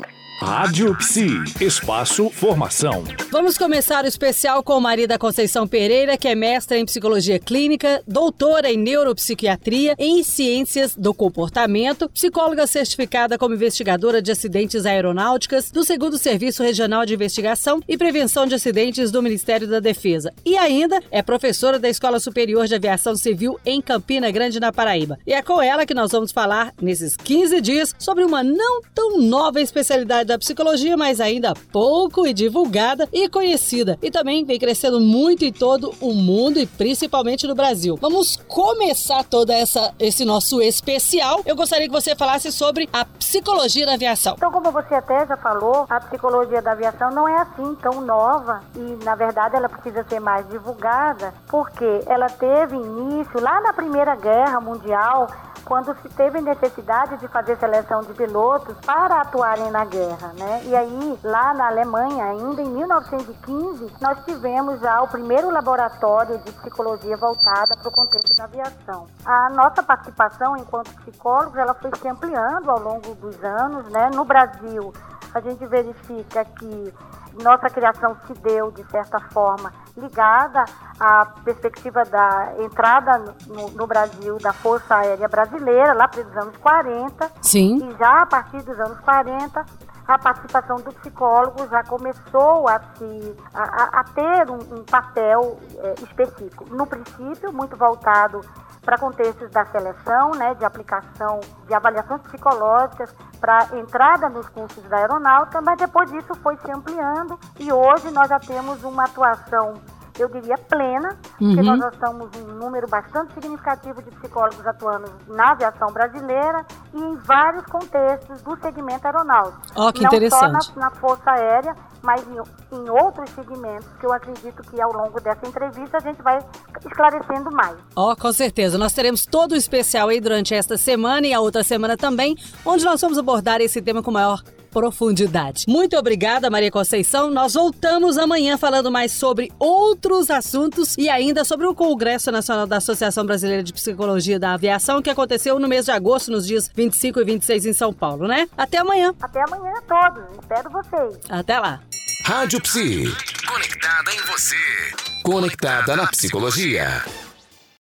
you Rádio Psi, Espaço Formação. Vamos começar o especial com Maria Conceição Pereira, que é mestra em psicologia clínica, doutora em neuropsiquiatria, em ciências do comportamento, psicóloga certificada como investigadora de acidentes aeronáuticas do segundo Serviço Regional de Investigação e Prevenção de Acidentes do Ministério da Defesa. E ainda é professora da Escola Superior de Aviação Civil em Campina Grande, na Paraíba. E é com ela que nós vamos falar nesses 15 dias sobre uma não tão nova especialidade da psicologia, mas ainda pouco e divulgada e conhecida. E também vem crescendo muito em todo o mundo e principalmente no Brasil. Vamos começar toda essa esse nosso especial. Eu gostaria que você falasse sobre a psicologia da aviação. Então, como você até já falou, a psicologia da aviação não é assim tão nova e, na verdade, ela precisa ser mais divulgada, porque ela teve início lá na Primeira Guerra Mundial quando se teve necessidade de fazer seleção de pilotos para atuarem na guerra, né? E aí, lá na Alemanha, ainda em 1915, nós tivemos já o primeiro laboratório de psicologia voltada para o contexto da aviação. A nossa participação enquanto psicólogos, ela foi se ampliando ao longo dos anos, né? No Brasil, a gente verifica que nossa criação se deu, de certa forma, ligada à perspectiva da entrada no, no Brasil da Força Aérea Brasileira, lá para os anos 40. Sim. E já a partir dos anos 40, a participação do psicólogo já começou a, se, a, a ter um, um papel é, específico. No princípio, muito voltado para contextos da seleção, né, de aplicação de avaliações psicológicas para entrada nos cursos da aeronáutica, mas depois disso foi se ampliando e hoje nós já temos uma atuação eu diria plena, uhum. porque nós já estamos um número bastante significativo de psicólogos atuando na aviação brasileira e em vários contextos do segmento aeronáutico. Oh, que Não interessante. só na, na Força Aérea, mas em, em, outros segmentos que eu acredito que ao longo dessa entrevista a gente vai esclarecendo mais. Ó, oh, com certeza. Nós teremos todo o especial aí durante esta semana e a outra semana também, onde nós vamos abordar esse tema com maior profundidade. Muito obrigada, Maria Conceição. Nós voltamos amanhã falando mais sobre outros assuntos e ainda sobre o Congresso Nacional da Associação Brasileira de Psicologia da Aviação, que aconteceu no mês de agosto, nos dias 25 e 26 em São Paulo, né? Até amanhã. Até amanhã a todos. Espero vocês. Até lá. Rádio Psi. Conectada em você. Conectada na psicologia.